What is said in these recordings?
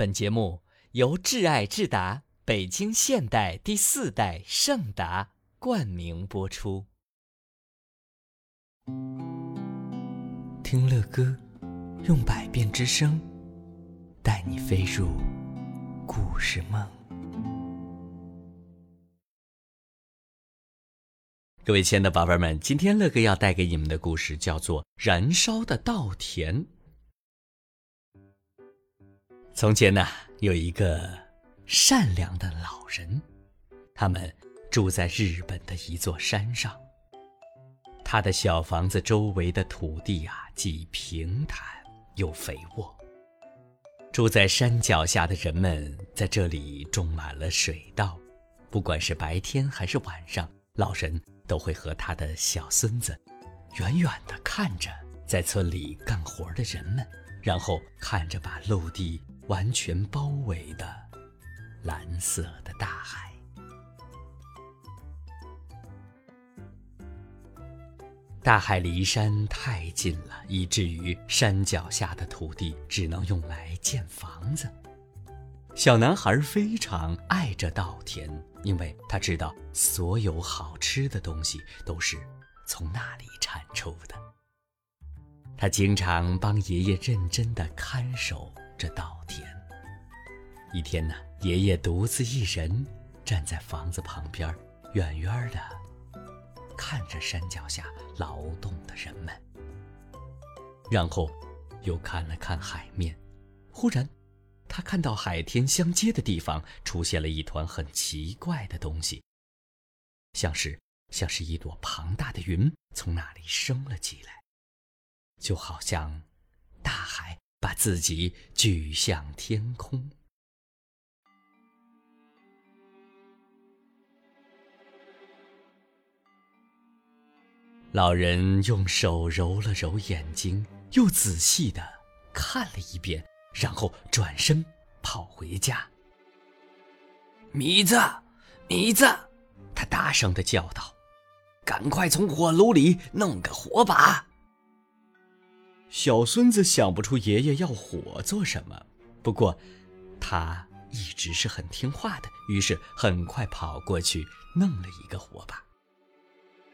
本节目由挚爱智达北京现代第四代圣达冠名播出。听乐歌，用百变之声，带你飞入故事梦。各位亲爱的宝贝们，今天乐哥要带给你们的故事叫做《燃烧的稻田》。从前呢，有一个善良的老人，他们住在日本的一座山上。他的小房子周围的土地啊，既平坦又肥沃。住在山脚下的人们在这里种满了水稻，不管是白天还是晚上，老人都会和他的小孙子，远远地看着在村里干活的人们，然后看着把陆地。完全包围的蓝色的大海。大海离山太近了，以至于山脚下的土地只能用来建房子。小男孩非常爱这稻田，因为他知道所有好吃的东西都是从那里产出的。他经常帮爷爷认真的看守。这稻田。一天呢，爷爷独自一人站在房子旁边，远远的看着山脚下劳动的人们，然后又看了看海面。忽然，他看到海天相接的地方出现了一团很奇怪的东西，像是像是一朵庞大的云从那里升了起来，就好像大海。把自己举向天空。老人用手揉了揉眼睛，又仔细的看了一遍，然后转身跑回家。米子，米子，他大声的叫道：“赶快从火炉里弄个火把。”小孙子想不出爷爷要火做什么，不过他一直是很听话的，于是很快跑过去弄了一个火把。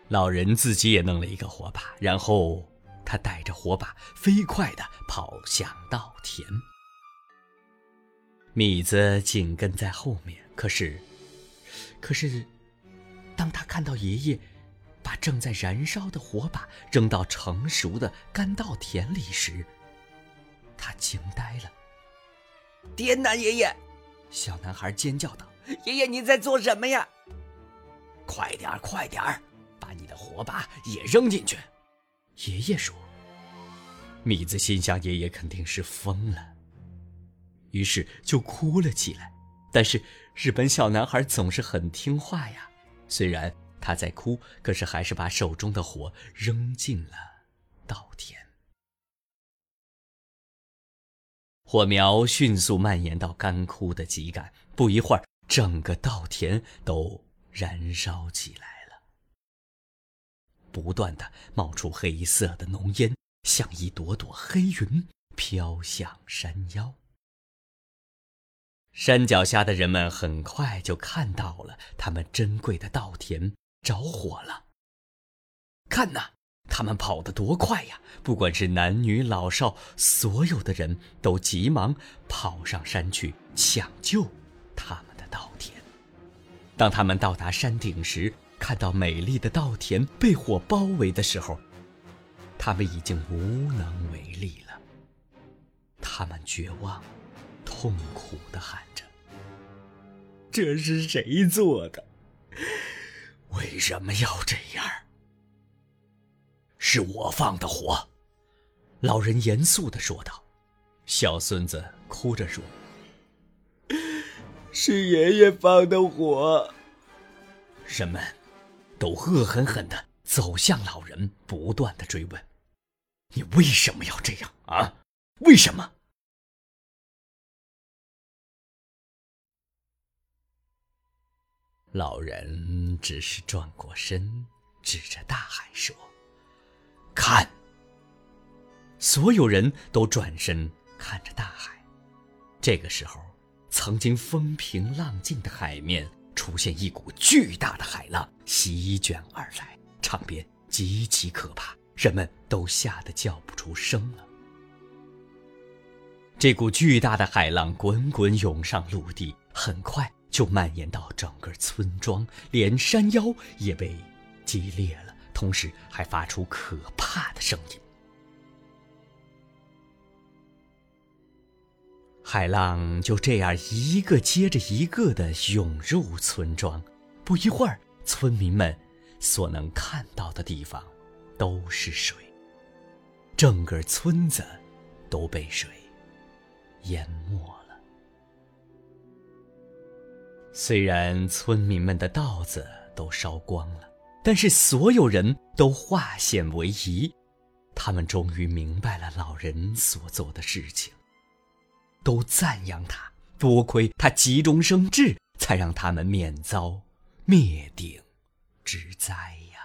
老人自己也弄了一个火把，然后他带着火把飞快地跑向稻田。米子紧跟在后面，可是，可是，当他看到爷爷。把正在燃烧的火把扔到成熟的干稻田里时，他惊呆了。天哪，爷爷！小男孩尖叫道：“爷爷，你在做什么呀？快点儿，快点儿，把你的火把也扔进去！”爷爷说。米子心想，爷爷肯定是疯了，于是就哭了起来。但是日本小男孩总是很听话呀，虽然。他在哭，可是还是把手中的火扔进了稻田。火苗迅速蔓延到干枯的秸秆，不一会儿，整个稻田都燃烧起来了。不断的冒出黑色的浓烟，像一朵朵黑云飘向山腰。山脚下的人们很快就看到了他们珍贵的稻田。着火了！看呐，他们跑得多快呀！不管是男女老少，所有的人都急忙跑上山去抢救他们的稻田。当他们到达山顶时，看到美丽的稻田被火包围的时候，他们已经无能为力了。他们绝望、痛苦地喊着：“这是谁做的？”为什么要这样？是我放的火，老人严肃的说道。小孙子哭着说：“ 是爷爷放的火。”人们都恶狠狠的走向老人，不断的追问：“你为什么要这样啊？为什么？”老人只是转过身，指着大海说：“看。”所有人都转身看着大海。这个时候，曾经风平浪静的海面出现一股巨大的海浪，席卷而来，场面极其可怕，人们都吓得叫不出声了。这股巨大的海浪滚滚涌上陆地，很快就蔓延到整个村庄，连山腰也被击裂了，同时还发出可怕的声音。海浪就这样一个接着一个的涌入村庄，不一会儿，村民们所能看到的地方都是水，整个村子都被水淹没了。虽然村民们的稻子都烧光了，但是所有人都化险为夷，他们终于明白了老人所做的事情。都赞扬他，多亏他急中生智，才让他们免遭灭顶之灾呀。